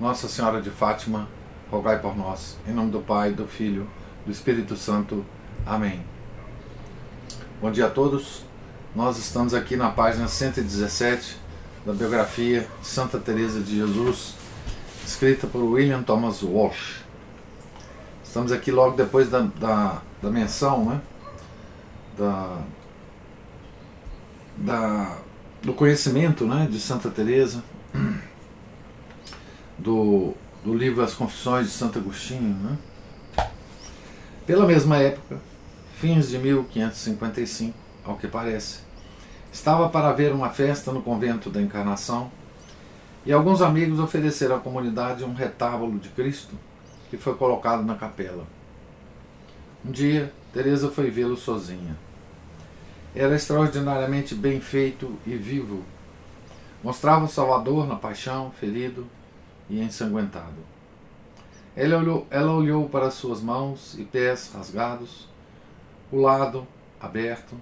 Nossa Senhora de Fátima, rogai por nós. Em nome do Pai, do Filho, do Espírito Santo. Amém. Bom dia a todos. Nós estamos aqui na página 117 da biografia Santa Teresa de Jesus, escrita por William Thomas Walsh. Estamos aqui logo depois da, da, da menção, né? Da, da, do conhecimento né, de Santa Teresa do, do livro As Confissões de Santo Agostinho. Né? Pela mesma época, fins de 1555, ao que parece, estava para haver uma festa no convento da Encarnação e alguns amigos ofereceram à comunidade um retábulo de Cristo que foi colocado na capela. Um dia, Teresa foi vê-lo sozinha. Era extraordinariamente bem feito e vivo. Mostrava o Salvador na paixão, ferido, e ensanguentado. Ela olhou, ela olhou para suas mãos e pés rasgados, o lado aberto,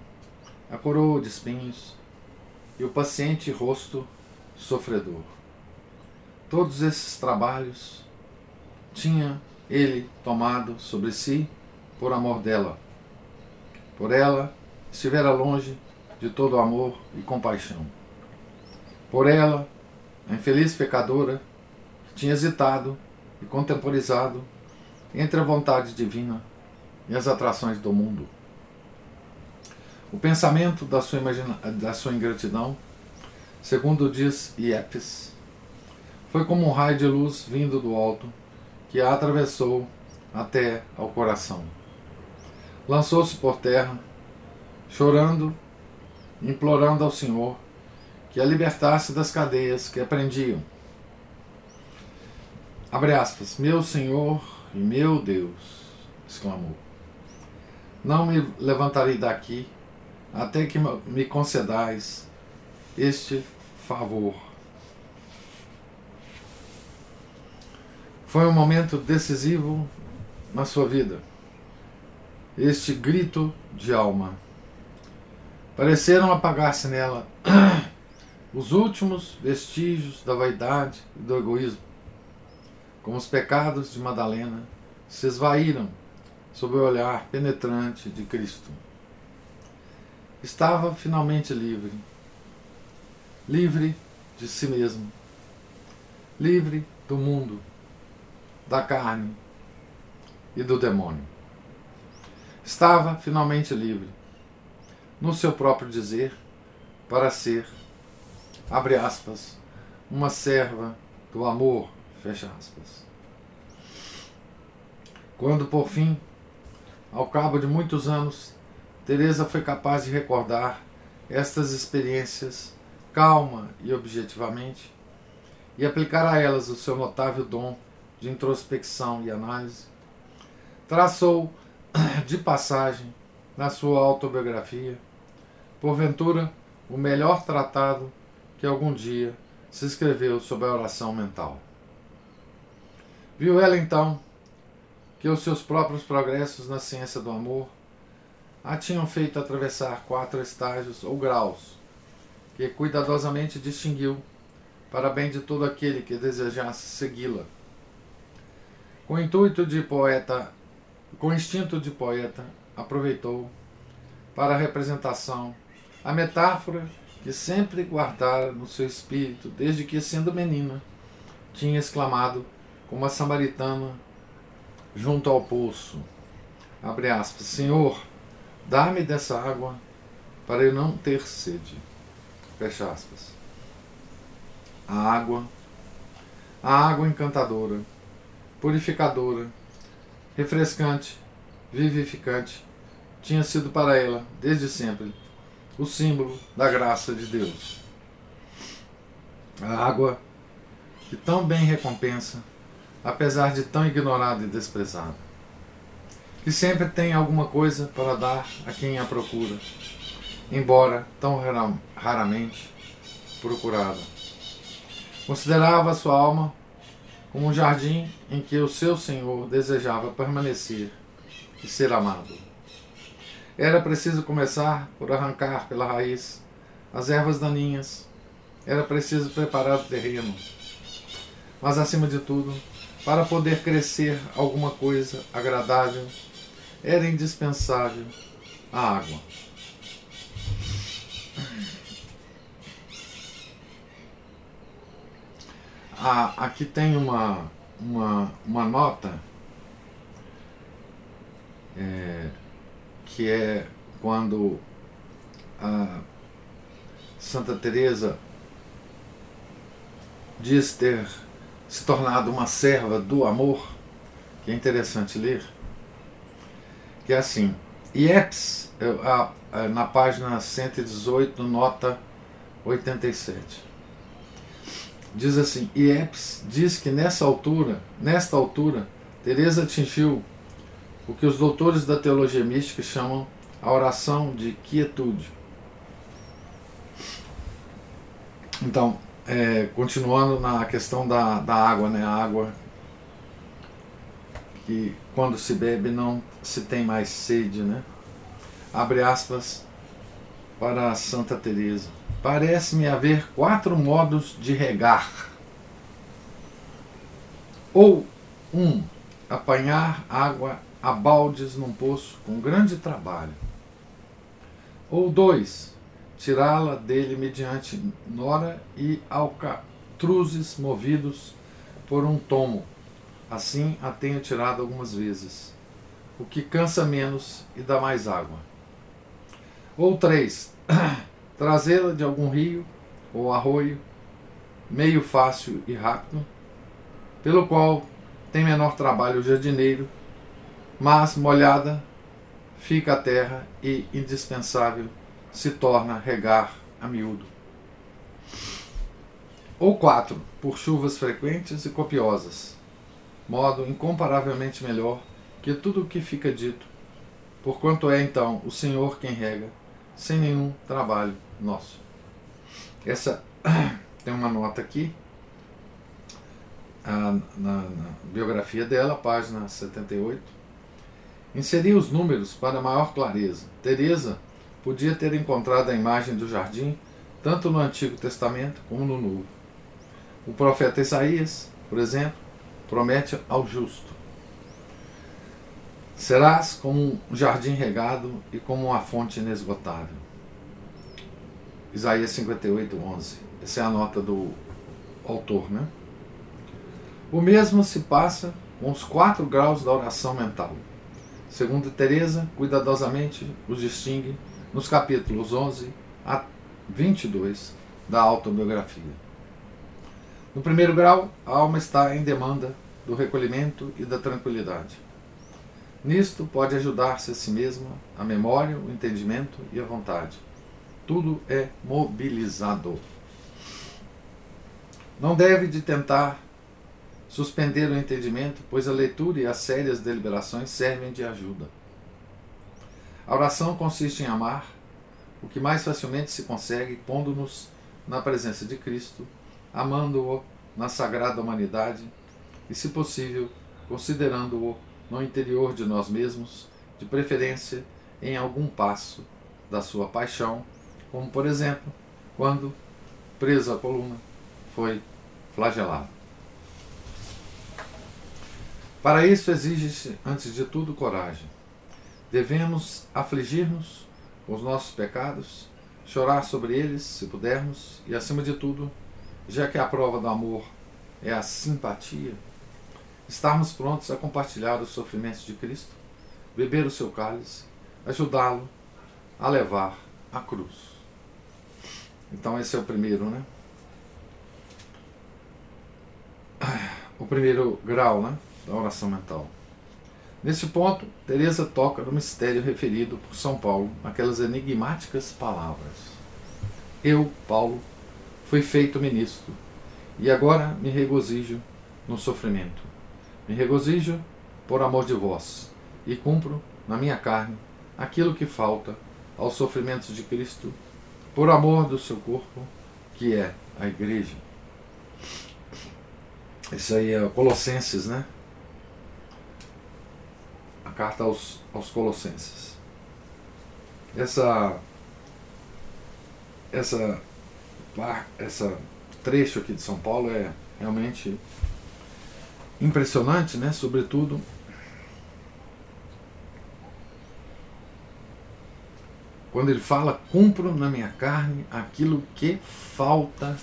a coroa de espinhos e o paciente rosto sofredor. Todos esses trabalhos tinha ele tomado sobre si por amor dela. Por ela estivera longe de todo amor e compaixão. Por ela, a infeliz pecadora tinha hesitado e contemporizado entre a vontade divina e as atrações do mundo. O pensamento da sua, imagina da sua ingratidão, segundo diz Iepes, foi como um raio de luz vindo do alto que a atravessou até ao coração. Lançou-se por terra, chorando, implorando ao Senhor que a libertasse das cadeias que a prendiam Abre aspas. Meu Senhor e meu Deus, exclamou. Não me levantarei daqui até que me concedais este favor. Foi um momento decisivo na sua vida. Este grito de alma. Pareceram apagar-se nela os últimos vestígios da vaidade e do egoísmo como os pecados de Madalena, se esvaíram sob o olhar penetrante de Cristo. Estava finalmente livre, livre de si mesmo, livre do mundo, da carne e do demônio. Estava finalmente livre, no seu próprio dizer, para ser, abre aspas, uma serva do amor Fecha aspas. Quando, por fim, ao cabo de muitos anos, Teresa foi capaz de recordar estas experiências calma e objetivamente e aplicar a elas o seu notável dom de introspecção e análise, traçou de passagem na sua autobiografia, porventura, o melhor tratado que algum dia se escreveu sobre a oração mental. Viu ela então que os seus próprios progressos na ciência do amor a tinham feito atravessar quatro estágios ou graus, que cuidadosamente distinguiu para bem de todo aquele que desejasse segui-la. Com intuito de poeta, com instinto de poeta, aproveitou para a representação a metáfora que sempre guardara no seu espírito desde que, sendo menina, tinha exclamado como a samaritana junto ao poço. Abre aspas. Senhor, dá-me dessa água para eu não ter sede. Fecha aspas. A água, a água encantadora, purificadora, refrescante, vivificante, tinha sido para ela, desde sempre, o símbolo da graça de Deus. A água que tão bem recompensa, apesar de tão ignorada e desprezada. Que sempre tem alguma coisa para dar a quem a procura, embora tão raramente procurada. Considerava sua alma como um jardim em que o seu Senhor desejava permanecer e ser amado. Era preciso começar por arrancar pela raiz as ervas daninhas. Era preciso preparar o terreno. Mas, acima de tudo, para poder crescer alguma coisa agradável, era indispensável a água. Ah, aqui tem uma, uma, uma nota é, que é quando a Santa Teresa diz ter se tornado uma serva do amor, que é interessante ler, que é assim, IEPS, na página 118, nota 87 diz assim: Ieps diz que nessa altura, nesta altura, Teresa atingiu o que os doutores da teologia mística chamam a oração de quietude. Então, é, continuando na questão da, da água, né? A água que quando se bebe não se tem mais sede, né? Abre aspas para Santa Teresa. Parece-me haver quatro modos de regar. Ou um, apanhar água a baldes num poço com grande trabalho. Ou dois, tirá-la dele mediante nora e alcatruzes movidos por um tomo. Assim a tenho tirado algumas vezes, o que cansa menos e dá mais água. Ou três, trazê-la de algum rio ou arroio, meio fácil e rápido, pelo qual tem menor trabalho o jardineiro, mas molhada fica a terra e indispensável se torna regar a miúdo. Ou quatro, por chuvas frequentes e copiosas, modo incomparavelmente melhor que tudo o que fica dito, porquanto é então o Senhor quem rega, sem nenhum trabalho nosso. Essa tem uma nota aqui na, na, biografia dela, página 78. Inseri os números para maior clareza. Teresa podia ter encontrado a imagem do jardim tanto no Antigo Testamento como no Novo. O profeta Isaías, por exemplo, promete ao justo: Serás como um jardim regado e como uma fonte inesgotável. Isaías 58, 11. Essa é a nota do autor, né? O mesmo se passa com os quatro graus da oração mental. Segundo Teresa, cuidadosamente os distingue nos capítulos 11 a 22 da autobiografia. No primeiro grau, a alma está em demanda do recolhimento e da tranquilidade. Nisto pode ajudar-se a si mesma a memória, o entendimento e a vontade tudo é mobilizado. Não deve de tentar suspender o entendimento, pois a leitura e as sérias deliberações servem de ajuda. A oração consiste em amar, o que mais facilmente se consegue pondo-nos na presença de Cristo, amando-o na sagrada humanidade e, se possível, considerando-o no interior de nós mesmos, de preferência em algum passo da sua paixão como por exemplo, quando, preso à coluna, foi flagelado. Para isso exige-se, antes de tudo, coragem. Devemos afligir-nos com os nossos pecados, chorar sobre eles, se pudermos, e, acima de tudo, já que a prova do amor é a simpatia, estarmos prontos a compartilhar os sofrimentos de Cristo, beber o seu cálice, ajudá-lo a levar a cruz. Então esse é o primeiro, né? O primeiro grau, né? Da oração mental. Nesse ponto, Teresa toca no mistério referido por São Paulo naquelas enigmáticas palavras. Eu, Paulo, fui feito ministro E agora me regozijo no sofrimento. Me regozijo por amor de vós, e cumpro na minha carne aquilo que falta aos sofrimentos de Cristo, por amor do seu corpo, que é a igreja. Isso aí é Colossenses, né? A carta aos, aos Colossenses. Essa essa essa trecho aqui de São Paulo é realmente impressionante, né? Sobretudo quando ele fala: cumpro na minha carne aquilo que falta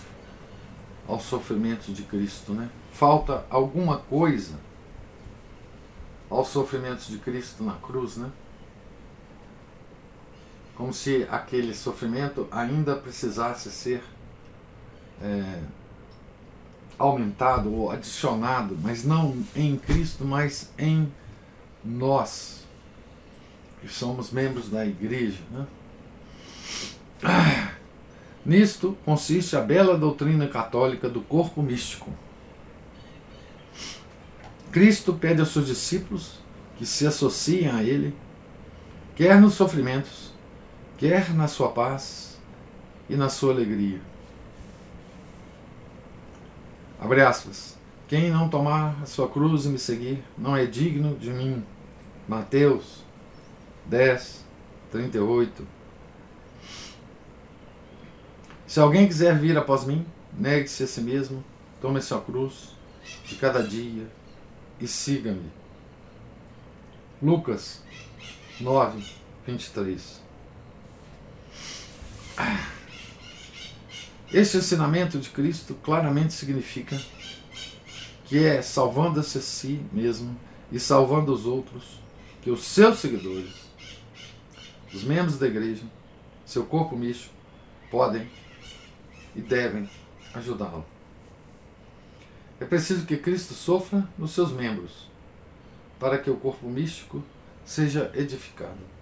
ao sofrimento de Cristo, né? Falta alguma coisa aos sofrimentos de Cristo na cruz, né? Como se aquele sofrimento ainda precisasse ser é, aumentado ou adicionado, mas não em Cristo, mas em nós, que somos membros da igreja. Né? Ah, nisto consiste a bela doutrina católica do corpo místico. Cristo pede aos seus discípulos que se associem a Ele, quer nos sofrimentos, quer na sua paz e na sua alegria. Abre aspas. Quem não tomar a sua cruz e me seguir não é digno de mim. Mateus 10, 38. Se alguém quiser vir após mim, negue-se a si mesmo, tome a sua cruz de cada dia e siga-me. Lucas 9, 23. Ah. Esse ensinamento de Cristo claramente significa que é salvando-se a si mesmo e salvando os outros, que os seus seguidores, os membros da igreja, seu corpo místico, podem e devem ajudá-lo. É preciso que Cristo sofra nos seus membros, para que o corpo místico seja edificado.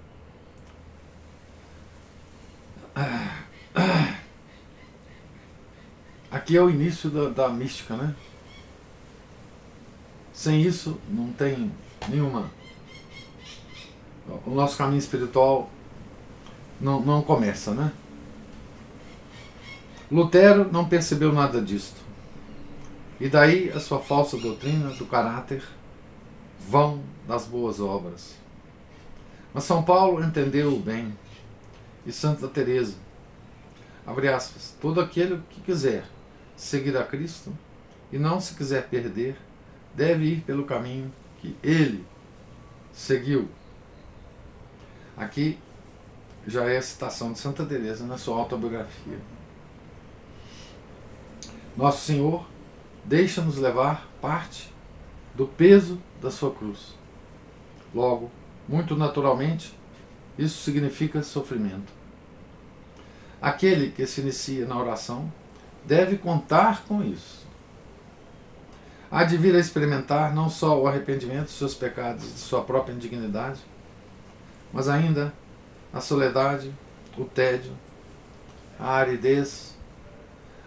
Aqui é o início da, da mística, né? Sem isso, não tem nenhuma. O nosso caminho espiritual não, não começa, né? Lutero não percebeu nada disto. E daí a sua falsa doutrina do caráter vão das boas obras. Mas São Paulo entendeu bem. E Santa Teresa, abre aspas, todo aquele que quiser seguir a Cristo e não se quiser perder, deve ir pelo caminho que ele seguiu. Aqui já é a citação de Santa Teresa na sua autobiografia. Nosso Senhor deixa-nos levar parte do peso da sua cruz. Logo, muito naturalmente, isso significa sofrimento. Aquele que se inicia na oração deve contar com isso. Há de vir a experimentar não só o arrependimento dos seus pecados e de sua própria indignidade, mas ainda a soledade, o tédio, a aridez,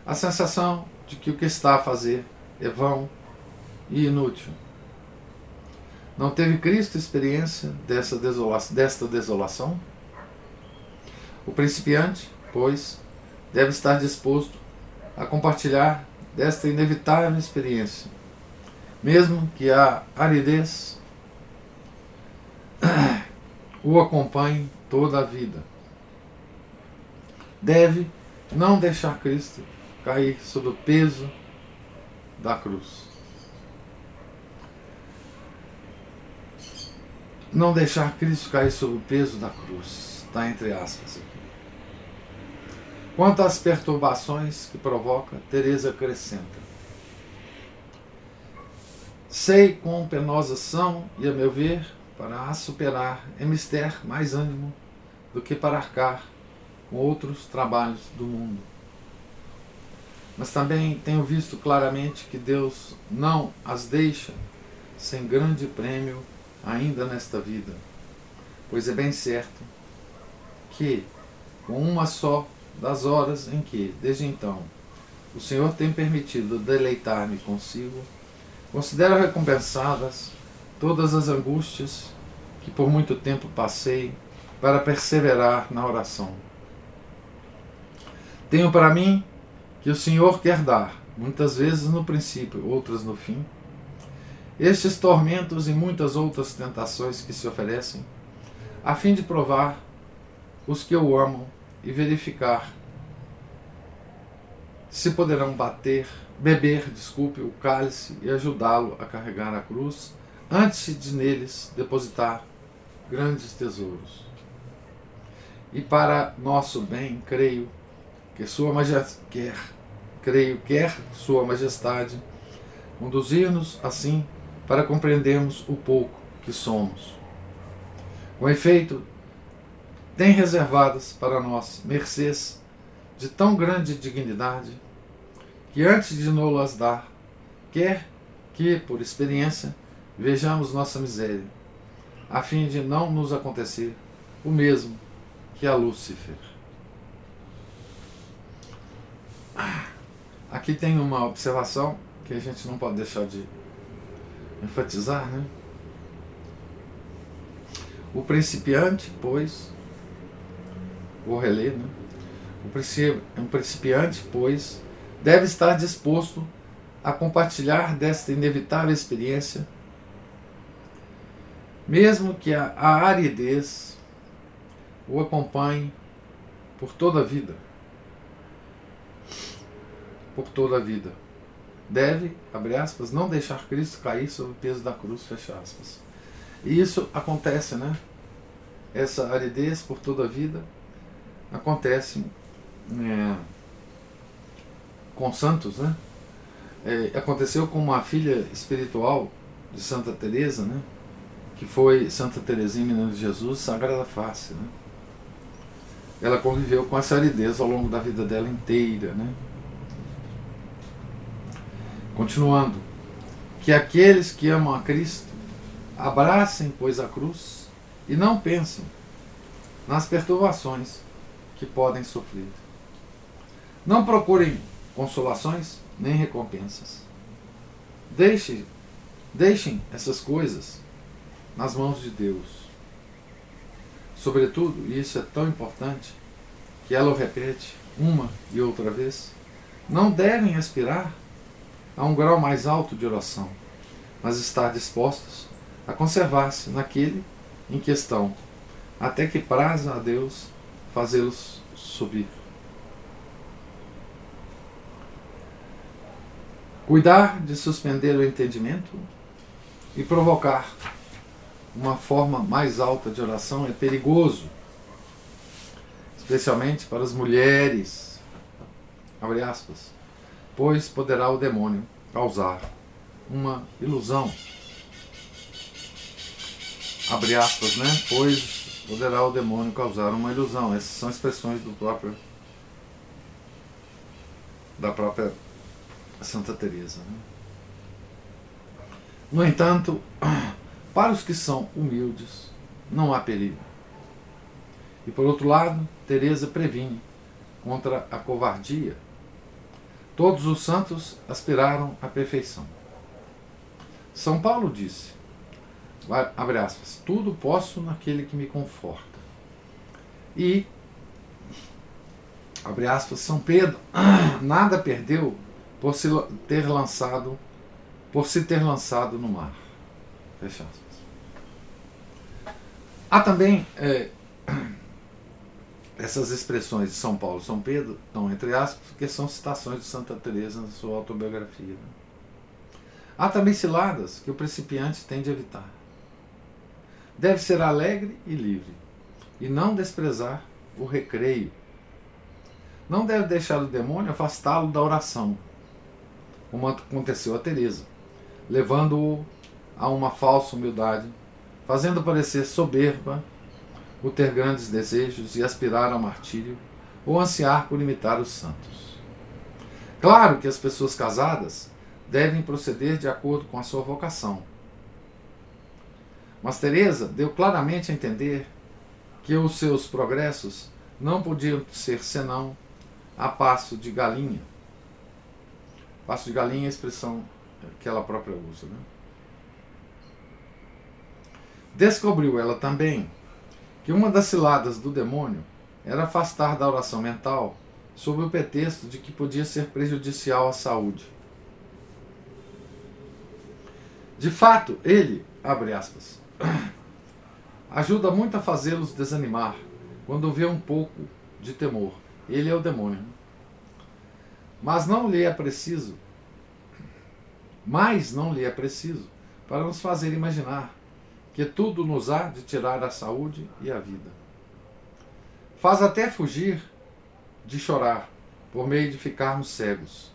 a sensação de que o que está a fazer é vão e inútil. Não teve Cristo experiência dessa desta desolação? O principiante, pois, deve estar disposto a compartilhar desta inevitável experiência, mesmo que a aridez o acompanhe toda a vida. Deve não deixar Cristo cair sob o peso da cruz. Não deixar Cristo cair sob o peso da cruz. Está entre aspas aqui. Quanto às perturbações que provoca, Teresa acrescenta. Sei quão penosas são, e a meu ver, para superar é mister mais ânimo do que para arcar com outros trabalhos do mundo. Mas também tenho visto claramente que Deus não as deixa sem grande prêmio ainda nesta vida, pois é bem certo que, com uma só das horas em que, desde então, o Senhor tem permitido deleitar-me consigo, considero recompensadas todas as angústias que por muito tempo passei para perseverar na oração. Tenho para mim que o Senhor quer dar, muitas vezes no princípio, outras no fim, estes tormentos e muitas outras tentações que se oferecem, a fim de provar os que o amam e verificar se poderão bater, beber, desculpe, o cálice e ajudá-lo a carregar a cruz antes de neles depositar grandes tesouros. E para nosso bem, creio que Sua Majestade quer, creio quer Sua Majestade conduzir-nos assim para compreendermos o pouco que somos. Com efeito, tem reservadas para nós mercês de tão grande dignidade que antes de nos-las dar, quer que, por experiência, vejamos nossa miséria, a fim de não nos acontecer o mesmo que a Lúcifer. Aqui tem uma observação que a gente não pode deixar de enfatizar, né? O principiante, pois, vou reler, né? O principiante, pois, deve estar disposto a compartilhar desta inevitável experiência, mesmo que a, aridez o acompanhe por toda a vida. Por toda a vida deve, abre aspas, não deixar Cristo cair sob o peso da cruz, fecha aspas. E isso acontece, né? Essa aridez por toda a vida acontece é, com santos, né? É, aconteceu com uma filha espiritual de Santa Teresa, né? Que foi Santa Teresinha, de Jesus, Sagrada Face, né? Ela conviveu com essa aridez ao longo da vida dela inteira, né? Continuando, que aqueles que amam a Cristo abracem, pois, a cruz e não pensem nas perturbações que podem sofrer. Não procurem consolações nem recompensas. Deixem, deixem essas coisas nas mãos de Deus. Sobretudo, e isso é tão importante, que ela o repete uma e outra vez, não devem aspirar a um grau mais alto de oração, mas estar dispostos a conservar-se naquele em questão, até que praza a Deus fazê-los subir. Cuidar de suspender o entendimento e provocar uma forma mais alta de oração é perigoso, especialmente para as mulheres. Abre aspas pois poderá o demônio causar uma ilusão. Abre aspas, né? Pois poderá o demônio causar uma ilusão. Essas são expressões do próprio da própria Santa Teresa. Né? No entanto, para os que são humildes, não há perigo. E por outro lado, Teresa previne contra a covardia Todos os santos aspiraram à perfeição. São Paulo disse, abre aspas, tudo posso naquele que me conforta. E, abre aspas, São Pedro nada perdeu por se ter lançado, por se ter lançado no mar. Fecha aspas. Há também é, essas expressões de São Paulo e São Pedro estão entre aspas, porque são citações de Santa Teresa na sua autobiografia. Né? Há também ciladas que o principiante tem de evitar. Deve ser alegre e livre, e não desprezar o recreio. Não deve deixar o demônio afastá-lo da oração, como aconteceu a Teresa, levando-o a uma falsa humildade, fazendo parecer soberba o ter grandes desejos e aspirar ao martírio, ou ansiar por imitar os santos. Claro que as pessoas casadas devem proceder de acordo com a sua vocação. Mas Teresa deu claramente a entender que os seus progressos não podiam ser senão a passo de galinha. Passo de galinha é a expressão que ela própria usa. Né? Descobriu ela também que uma das ciladas do demônio era afastar da oração mental sob o pretexto de que podia ser prejudicial à saúde. De fato, ele, abre aspas, ajuda muito a fazê-los desanimar quando vê um pouco de temor. Ele é o demônio. Mas não lhe é preciso, mas não lhe é preciso para nos fazer imaginar que tudo nos há de tirar a saúde e a vida. Faz até fugir de chorar, por meio de ficarmos cegos.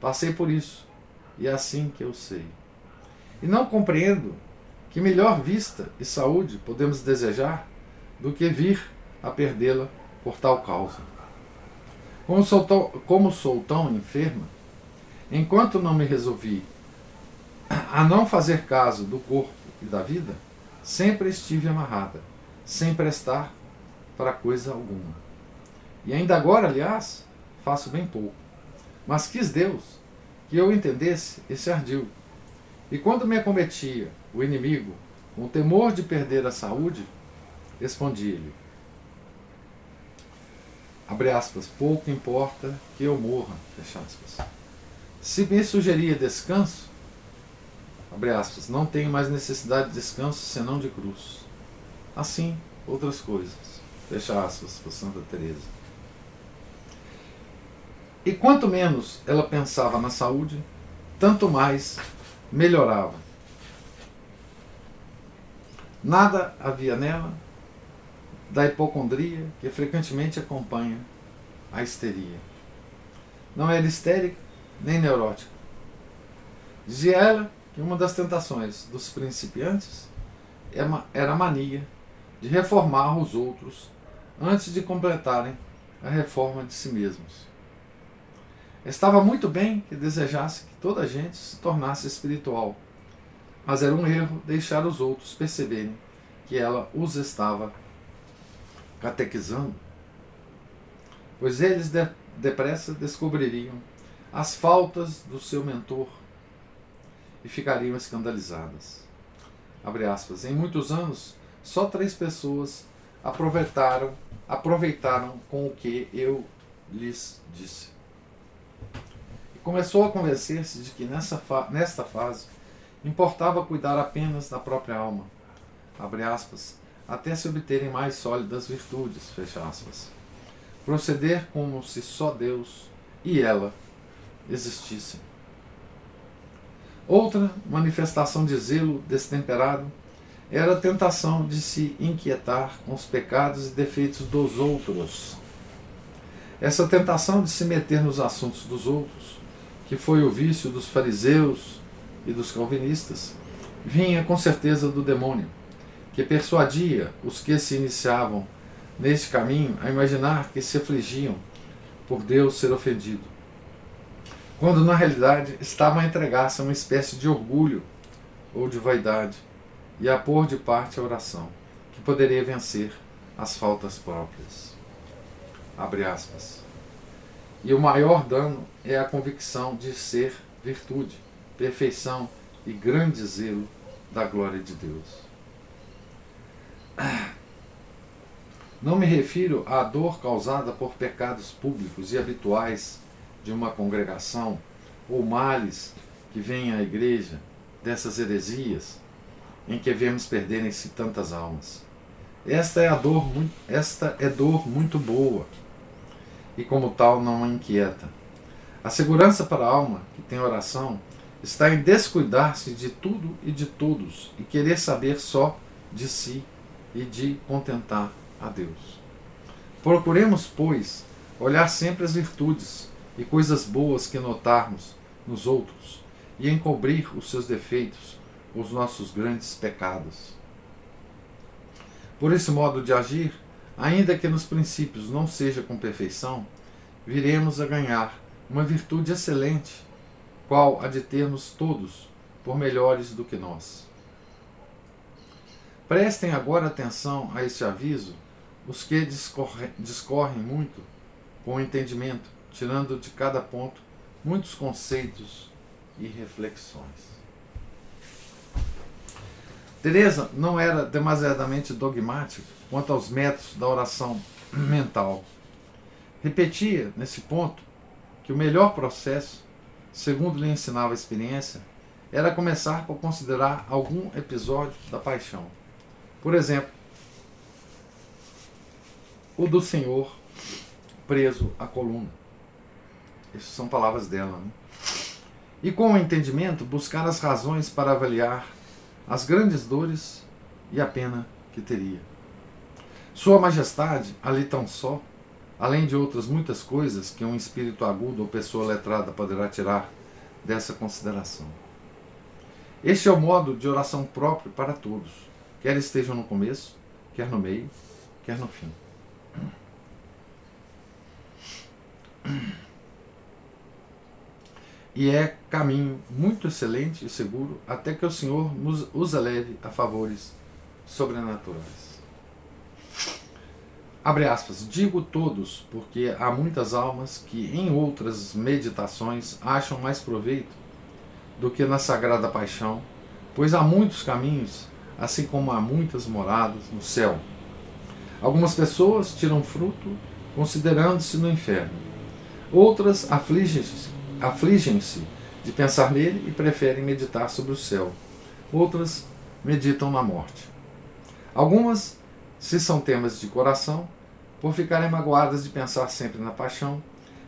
Passei por isso, e é assim que eu sei. E não compreendo que melhor vista e saúde podemos desejar do que vir a perdê-la por tal causa. Como sou, tão, como sou tão enferma, enquanto não me resolvi a não fazer caso do corpo e da vida, sempre estive amarrada, sem prestar para coisa alguma. E ainda agora, aliás, faço bem pouco. Mas quis Deus que eu entendesse esse ardil. E quando me acometia o inimigo com o temor de perder a saúde, respondi-lhe: abre aspas, pouco importa que eu morra, fecha aspas. Se me sugeria descanso, abre aspas, não tenho mais necessidade de descanso senão de cruz. Assim, outras coisas, fecha aspas, por Santa Teresa. E quanto menos ela pensava na saúde, tanto mais melhorava. Nada havia nela da hipocondria que frequentemente acompanha a histeria. Não era histérica nem neurótica. Dizia ela que uma das tentações dos principiantes era a mania de reformar os outros antes de completarem a reforma de si mesmos. Estava muito bem que desejasse que toda a gente se tornasse espiritual, mas era um erro deixar os outros perceberem que ela os estava catequizando, pois eles de, depressa descobririam as faltas do seu mentor e ficariam escandalizadas. Aspas. Em muitos anos, só três pessoas aproveitaram, aproveitaram com o que eu lhes disse. E começou a convencer-se de que nessa fa nesta fase importava cuidar apenas da própria alma. Aspas até se obterem mais sólidas virtudes. Proceder como se só Deus e ela existissem. Outra manifestação de zelo destemperado era a tentação de se inquietar com os pecados e defeitos dos outros. Essa tentação de se meter nos assuntos dos outros, que foi o vício dos fariseus e dos calvinistas, vinha com certeza do demônio que persuadia os que se iniciavam neste caminho a imaginar que se afligiam por Deus ser ofendido, quando na realidade estavam a entregar-se a uma espécie de orgulho ou de vaidade e a pôr de parte a oração, que poderia vencer as faltas próprias. Abre aspas. E o maior dano é a convicção de ser virtude, perfeição e grande zelo da glória de Deus. Não me refiro à dor causada por pecados públicos e habituais de uma congregação ou males que vêm à igreja dessas heresias em que vemos perderem-se tantas almas. Esta é a dor, esta é dor muito boa e como tal não a inquieta. A segurança para a alma que tem oração está em descuidar-se de tudo e de todos e querer saber só de si e de contentar a Deus. Procuremos, pois, olhar sempre as virtudes e coisas boas que notarmos nos outros e encobrir os seus defeitos os nossos grandes pecados. Por esse modo de agir, ainda que nos princípios não seja com perfeição, viremos a ganhar uma virtude excelente, qual a de termos todos por melhores do que nós. Prestem agora atenção a este aviso, os que discorrem, discorrem muito com o entendimento, tirando de cada ponto muitos conceitos e reflexões. Teresa não era demasiadamente dogmática quanto aos métodos da oração mental. Repetia, nesse ponto, que o melhor processo, segundo lhe ensinava a experiência, era começar por considerar algum episódio da paixão. Por exemplo, o do Senhor preso à coluna. Essas são palavras dela. Né? E com o entendimento, buscar as razões para avaliar as grandes dores e a pena que teria. Sua Majestade, ali tão só, além de outras muitas coisas que um espírito agudo ou pessoa letrada poderá tirar dessa consideração. Este é o modo de oração próprio para todos, quer estejam no começo, quer no meio, quer no fim. E é caminho muito excelente e seguro até que o Senhor nos, os leve a favores sobrenaturais. Abre aspas, digo todos, porque há muitas almas que em outras meditações acham mais proveito do que na sagrada paixão, pois há muitos caminhos, assim como há muitas moradas no céu. Algumas pessoas tiram fruto considerando-se no inferno. Outras afligem-se afligem de pensar nele e preferem meditar sobre o céu. Outras meditam na morte. Algumas se são temas de coração, por ficarem magoadas de pensar sempre na paixão,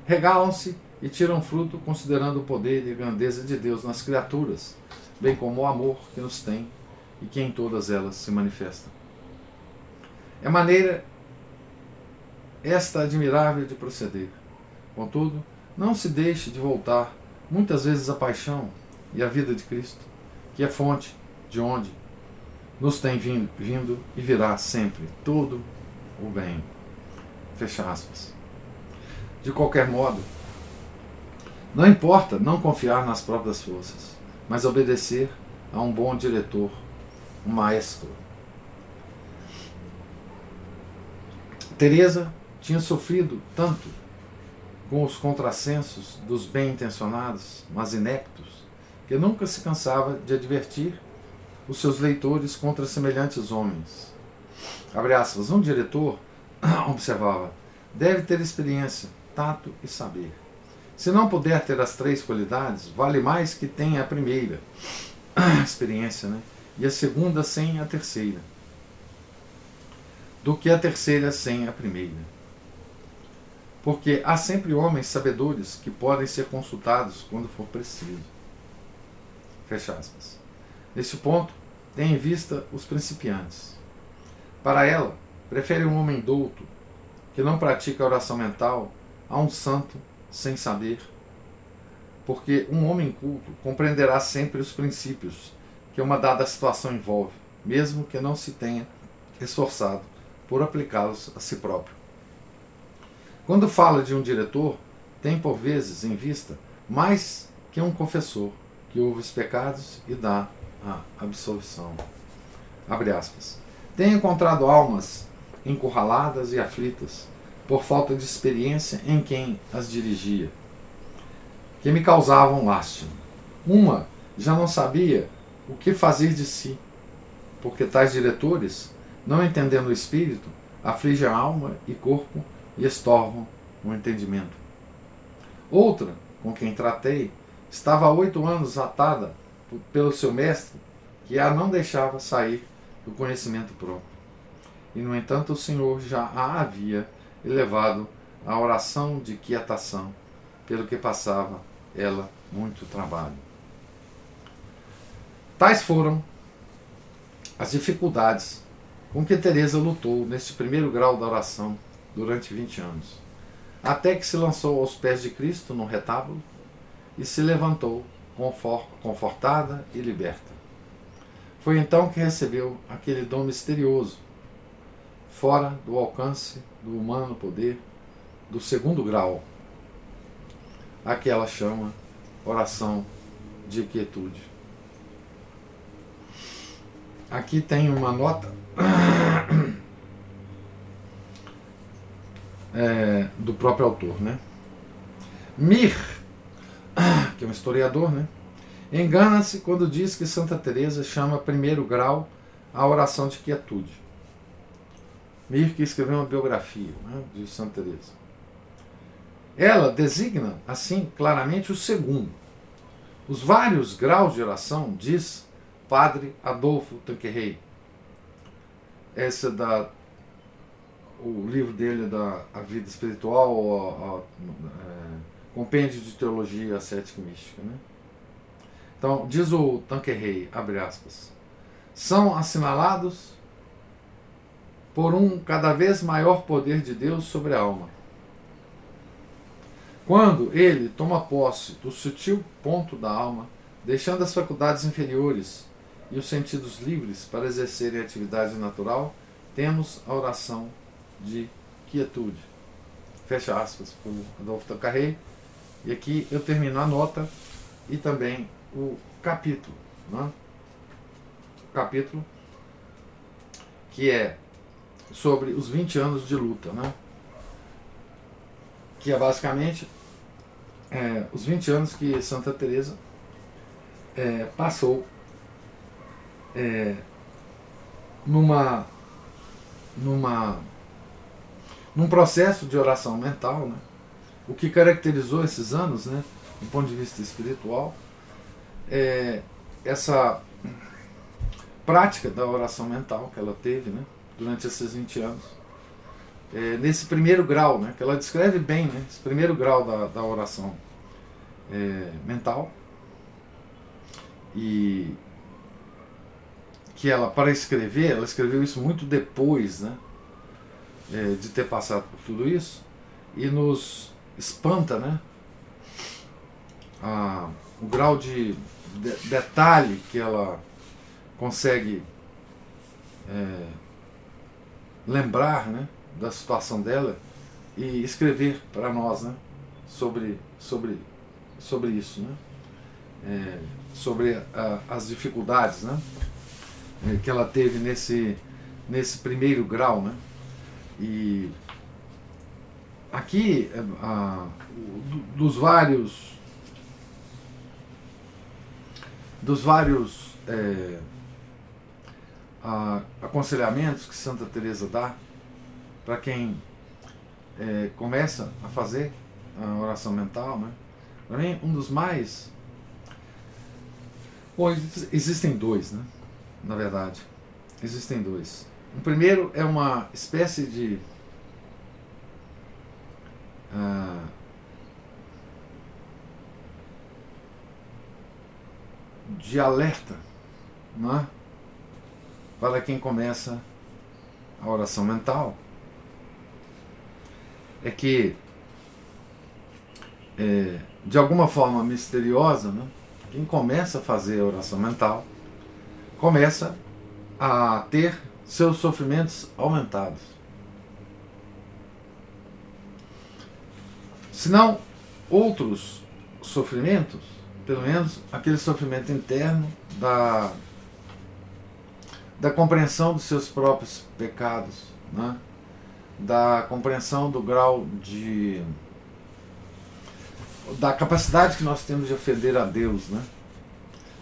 regalam-se e tiram fruto considerando o poder e grandeza de Deus nas criaturas, bem como o amor que nos tem e que em todas elas se manifesta. É maneira esta admirável de proceder. Contudo, não se deixe de voltar muitas vezes à paixão e à vida de Cristo, que é fonte de onde nos tem vindo, vindo e virá sempre todo o bem. Fecha aspas. De qualquer modo, não importa não confiar nas próprias forças, mas obedecer a um bom diretor, um maestro. Teresa tinha sofrido tanto com os contrassensos dos bem-intencionados, mas ineptos, que nunca se cansava de advertir os seus leitores contra semelhantes homens. Aspas, um diretor, observava, deve ter experiência, tato e saber. Se não puder ter as três qualidades, vale mais que tenha a primeira, experiência, né? e a segunda sem a terceira, do que a terceira sem a primeira. Porque há sempre homens sabedores que podem ser consultados quando for preciso. Fecha aspas. Nesse ponto, tem em vista os principiantes. Para ela, prefere um homem douto, que não pratica oração mental, a um santo sem saber. Porque um homem culto compreenderá sempre os princípios que uma dada situação envolve, mesmo que não se tenha esforçado por aplicá-los a si próprio. Quando fala de um diretor, tem por vezes em vista mais que um confessor que ouve os pecados e dá a absolvição. Abre aspas. Encontrado almas encurraladas e aflitas por falta de experiência em quem as dirigia, que me causavam lástima. Uma já não sabia o que fazer de si, porque tais diretores, não entendendo o espírito, afligem a alma e corpo e estorvam o entendimento. Outra, com quem tratei, estava há oito anos atada pelo seu mestre, que a não deixava sair do conhecimento próprio. E, no entanto, o Senhor já a havia elevado à oração de quietação, pelo que passava ela muito trabalho. Tais foram as dificuldades com que Teresa lutou neste primeiro grau da oração durante 20 anos, até que se lançou aos pés de Cristo no retábulo e se levantou confortada e liberta. Foi então que recebeu aquele dom misterioso, fora do alcance do humano poder, do segundo grau, a que ela chama oração de quietude. Aqui tem uma nota é, do próprio autor. Né? Mir que é um historiador, né? Engana-se quando diz que Santa Teresa chama primeiro grau a oração de quietude. Mirke escreveu uma biografia né, de Santa Teresa. Ela designa, assim, claramente o segundo. Os vários graus de oração, diz Padre Adolfo Tanquerrey. Essa é da o livro dele da a vida espiritual, a, a, é, compêndio de teologia ascética e mística, né? Então, diz o Tanquerrey, abre aspas, são assinalados por um cada vez maior poder de Deus sobre a alma. Quando ele toma posse do sutil ponto da alma, deixando as faculdades inferiores e os sentidos livres para exercerem a atividade natural, temos a oração de quietude. Fecha aspas por Adolfo Tancarrey. E aqui eu termino a nota e também o capítulo. Né? O capítulo que é sobre os 20 anos de luta. Né? Que é basicamente é, os 20 anos que Santa Teresa é, passou é, numa numa num processo de oração mental, né? o que caracterizou esses anos, né, do ponto de vista espiritual, é essa prática da oração mental que ela teve né, durante esses 20 anos. É, nesse primeiro grau, né, que ela descreve bem, né, esse primeiro grau da, da oração é, mental, e que ela, para escrever, ela escreveu isso muito depois né, é, de ter passado por tudo isso, e nos espanta né, o grau de, de, detalhe que ela consegue é, lembrar né, da situação dela e escrever para nós né, sobre, sobre, sobre isso, né, é, sobre a, as dificuldades né, é, que ela teve nesse, nesse primeiro grau. Né, e aqui, é, a, dos vários dos vários é, a, aconselhamentos que Santa Teresa dá para quem é, começa a fazer a oração mental, né? Para mim, um dos mais Bom, existem dois, né? Na verdade, existem dois. O primeiro é uma espécie de uh, de alerta né, para quem começa a oração mental. É que, é, de alguma forma misteriosa, né, quem começa a fazer a oração mental começa a ter seus sofrimentos aumentados. Se não outros sofrimentos, pelo menos aquele sofrimento interno da, da compreensão dos seus próprios pecados, né? da compreensão do grau de. da capacidade que nós temos de ofender a Deus. Né?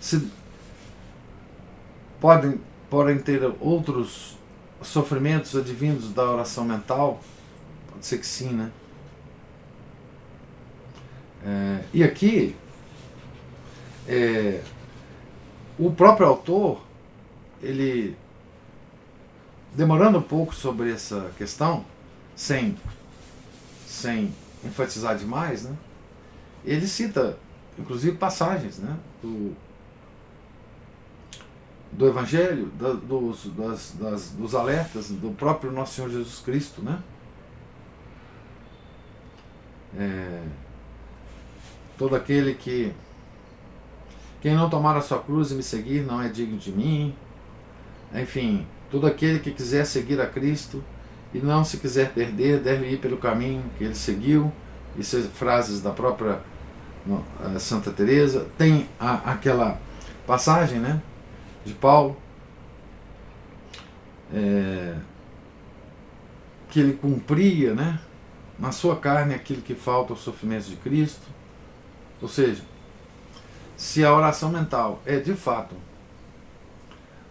Se, podem podem ter outros sofrimentos advindos da oração mental? Pode ser que sim, né? É, e aqui, é, o próprio autor, ele, demorando um pouco sobre essa questão, sem, sem enfatizar demais, né? ele cita, inclusive, passagens né? do, do Evangelho, da, dos, das, das, dos alertas do próprio Nosso Senhor Jesus Cristo, né? É, todo aquele que quem não tomar a sua cruz e me seguir não é digno de mim. Enfim, todo aquele que quiser seguir a Cristo e não se quiser perder, deve ir pelo caminho que ele seguiu. Isso é frases da própria Santa Teresa. Tem a, aquela passagem, né? De Paulo, é, que ele cumpria né, na sua carne aquilo que falta aos sofrimentos de Cristo. Ou seja, se a oração mental é de fato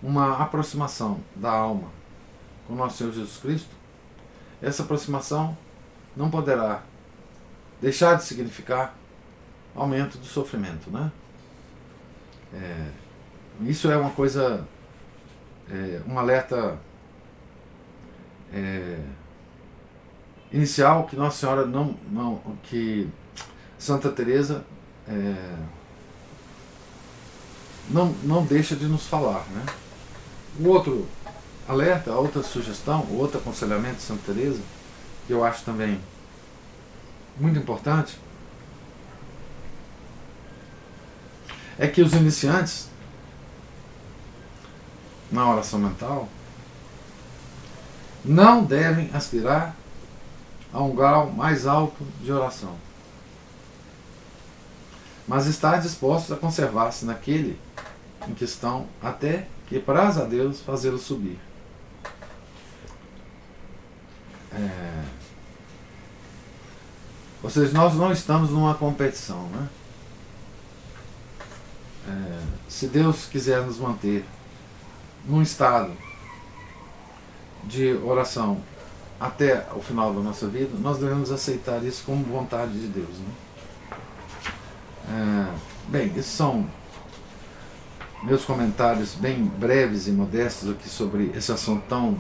uma aproximação da alma com nosso Senhor Jesus Cristo, essa aproximação não poderá deixar de significar aumento do sofrimento, né? É, isso é uma coisa, é, um alerta é, inicial que Nossa Senhora não, não que Santa Teresa é, não, não deixa de nos falar, né? O outro alerta, outra sugestão, outro aconselhamento de Santa Teresa, que eu acho também muito importante, é que os iniciantes na oração mental não devem aspirar a um grau mais alto de oração, mas estar dispostos a conservar-se naquele em questão até que praza a Deus fazê-lo subir. É... Ou seja, nós não estamos numa competição, né? É... Se Deus quiser nos manter num estado de oração até o final da nossa vida, nós devemos aceitar isso como vontade de Deus. Né? É... Bem, esses são meus comentários bem breves e modestos aqui sobre esse assunto tão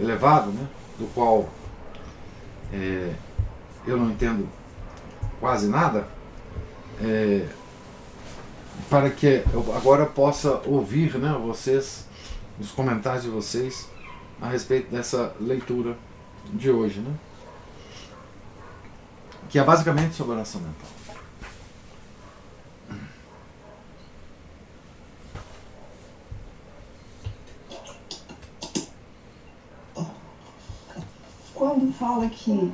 elevado, né, do qual é, eu não entendo quase nada, é, para que eu agora possa ouvir né, vocês, os comentários de vocês a respeito dessa leitura de hoje, né, que é basicamente sobre oração mental. quando fala aqui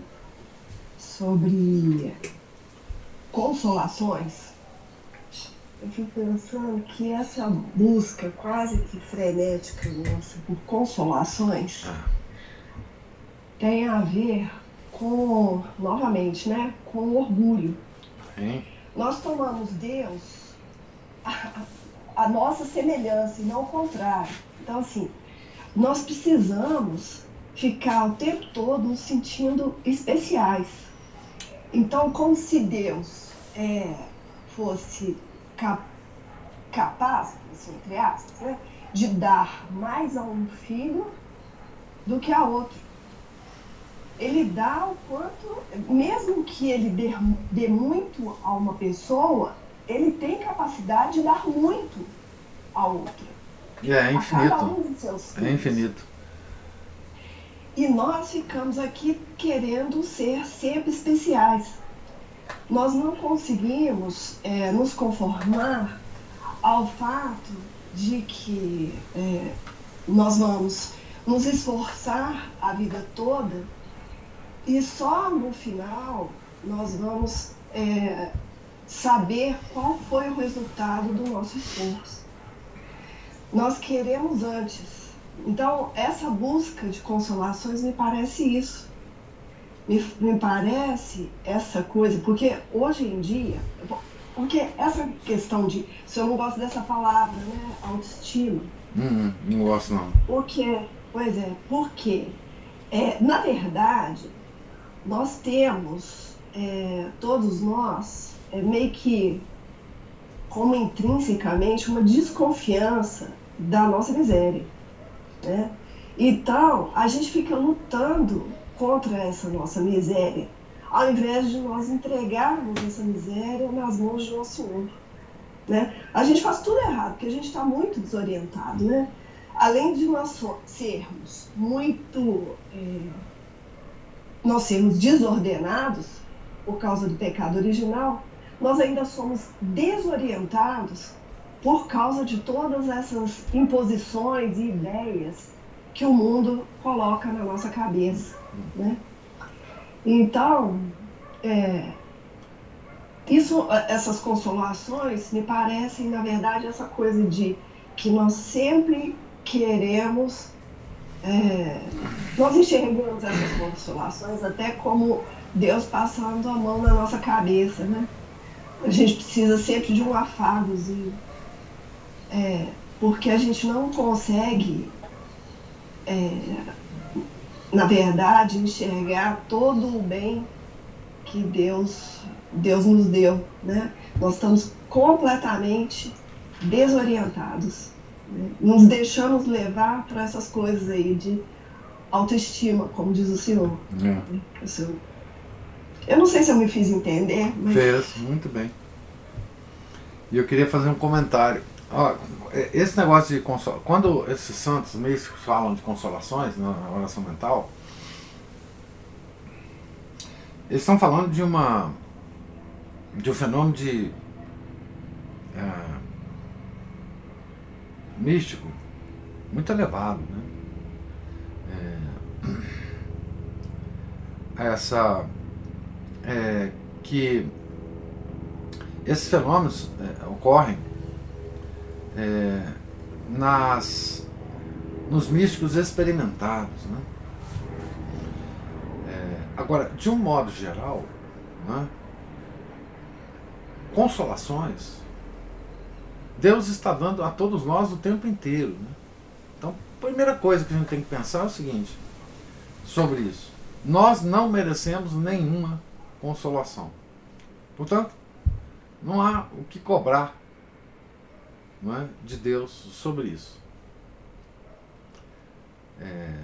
sobre consolações, eu fico pensando que essa busca quase que frenética nossa por consolações tem a ver com, novamente, né, com orgulho. Sim. Nós tomamos Deus a, a nossa semelhança e não o contrário. Então, assim, nós precisamos ficar o tempo todo nos sentindo especiais. Então, como se Deus é, fosse capaz, assim, entre aspas, né, de dar mais a um filho do que a outro. Ele dá o quanto, mesmo que ele dê, dê muito a uma pessoa, ele tem capacidade de dar muito a outra. É, é infinito. Um é infinito. E nós ficamos aqui querendo ser sempre especiais. Nós não conseguimos é, nos conformar ao fato de que é, nós vamos nos esforçar a vida toda e só no final nós vamos é, saber qual foi o resultado do nosso esforço. Nós queremos antes então, essa busca de consolações me parece isso. Me, me parece essa coisa, porque hoje em dia, porque essa questão de, se eu não gosto dessa palavra, né, autoestima. Hum, não gosto não. Porque, pois é, porque, é, na verdade, nós temos, é, todos nós, é, meio que, como intrinsecamente, uma desconfiança da nossa miséria. Né? Então, a gente fica lutando contra essa nossa miséria, ao invés de nós entregarmos essa miséria nas mãos de nosso Senhor. Né? A gente faz tudo errado, porque a gente está muito desorientado. Né? Além de nós sermos muito. É, nós sermos desordenados por causa do pecado original, nós ainda somos desorientados por causa de todas essas imposições e ideias que o mundo coloca na nossa cabeça, né? Então, é, isso, essas consolações me parecem, na verdade, essa coisa de que nós sempre queremos, é, nós enxergamos essas consolações até como Deus passando a mão na nossa cabeça, né? a gente precisa sempre de um afagozinho. É, porque a gente não consegue, é, na verdade, enxergar todo o bem que Deus, Deus nos deu. Né? Nós estamos completamente desorientados. Né? Nos deixamos levar para essas coisas aí de autoestima, como diz o senhor. É. Eu não sei se eu me fiz entender. Mas... Fez, muito bem. E eu queria fazer um comentário. Ó, é, esse negócio de consol... quando esses santos místicos falam de consolações na oração mental, eles estão falando de uma de um fenômeno de é, místico muito elevado, né? É, essa é, que esses fenômenos é, ocorrem é, nas, nos místicos experimentados. Né? É, agora, de um modo geral, né, consolações, Deus está dando a todos nós o tempo inteiro. Né? Então, a primeira coisa que a gente tem que pensar é o seguinte sobre isso. Nós não merecemos nenhuma consolação. Portanto, não há o que cobrar não é, de Deus sobre isso. É...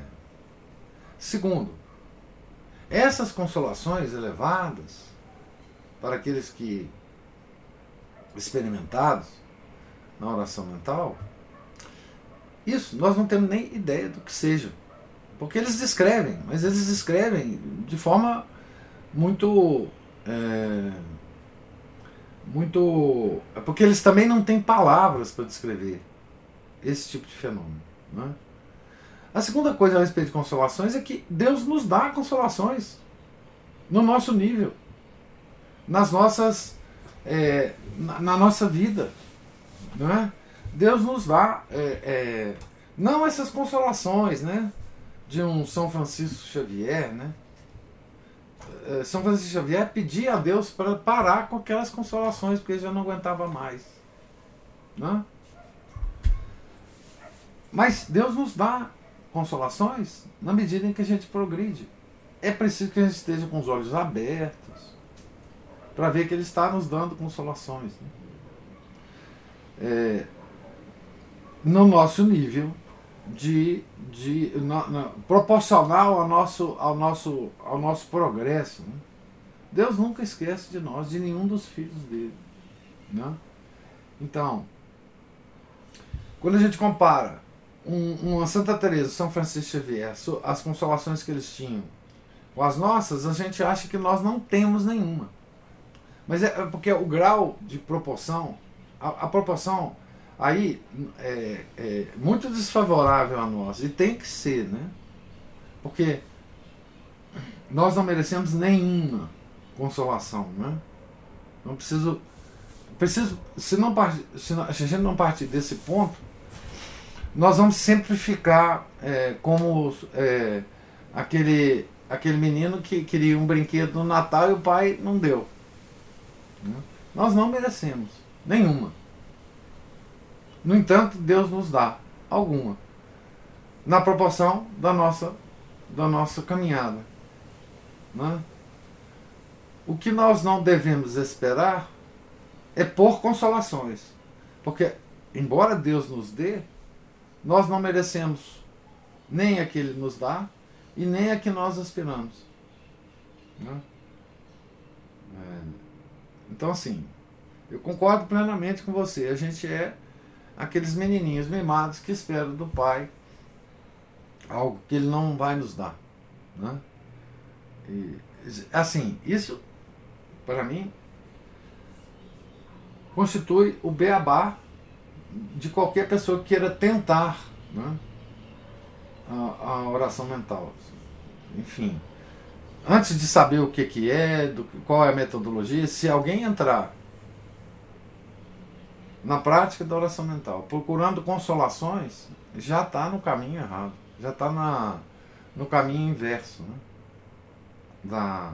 Segundo, essas consolações elevadas para aqueles que experimentados na oração mental, isso nós não temos nem ideia do que seja. Porque eles descrevem, mas eles descrevem de forma muito. É, muito. É porque eles também não têm palavras para descrever esse tipo de fenômeno. Né? A segunda coisa a respeito de consolações é que Deus nos dá consolações no nosso nível, nas nossas, é, na, na, nossa vida. Não é? Deus nos dá é, é, não essas consolações, né? de um São Francisco Xavier, né? Eh, São Francisco Xavier pedia a Deus para parar com aquelas consolações, porque ele já não aguentava mais. Né? Mas Deus nos dá consolações na medida em que a gente progride. É preciso que a gente esteja com os olhos abertos para ver que Ele está nos dando consolações. Né? É, no nosso nível de, de proporcional ao nosso, ao nosso, ao nosso progresso. Né? Deus nunca esquece de nós, de nenhum dos filhos dele. Né? Então, quando a gente compara um, uma Santa Teresa, São Francisco Xavier, as consolações que eles tinham com as nossas, a gente acha que nós não temos nenhuma. Mas é, é porque o grau de proporção, a, a proporção aí é, é muito desfavorável a nós. E tem que ser, né? Porque nós não merecemos nenhuma consolação, né? Não preciso. preciso se, não se, não, se a gente não partir desse ponto, nós vamos sempre ficar é, como é, aquele, aquele menino que queria um brinquedo no Natal e o pai não deu. Né? Nós não merecemos nenhuma. No entanto, Deus nos dá alguma, na proporção da nossa, da nossa caminhada. Né? O que nós não devemos esperar é por consolações, porque, embora Deus nos dê, nós não merecemos nem a que Ele nos dá e nem a que nós aspiramos. Né? É, então, assim, eu concordo plenamente com você. A gente é aqueles menininhos mimados que esperam do pai algo que ele não vai nos dar. Né? E, assim, isso, para mim, constitui o beabá de qualquer pessoa que queira tentar né, a, a, oração mental. Enfim, antes de saber o que, que é, do, qual é a metodologia, se alguém entrar na prática da oração mental, procurando consolações, já está no caminho errado, já está no caminho inverso né? da,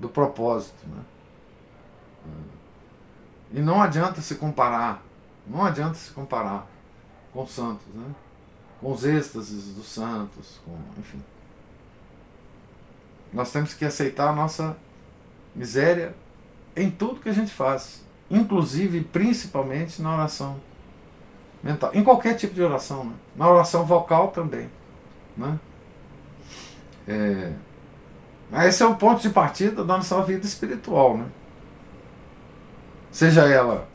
do propósito. Né? E não adianta se comparar, não adianta se comparar com os santos, né? com os êxtases dos santos, com, enfim. Nós temos que aceitar a nossa miséria em tudo que a gente faz, inclusive, principalmente na oração mental, em qualquer tipo de oração, né? na oração vocal também. Né? É, esse é o ponto de partida da nossa vida espiritual. Né? Seja ela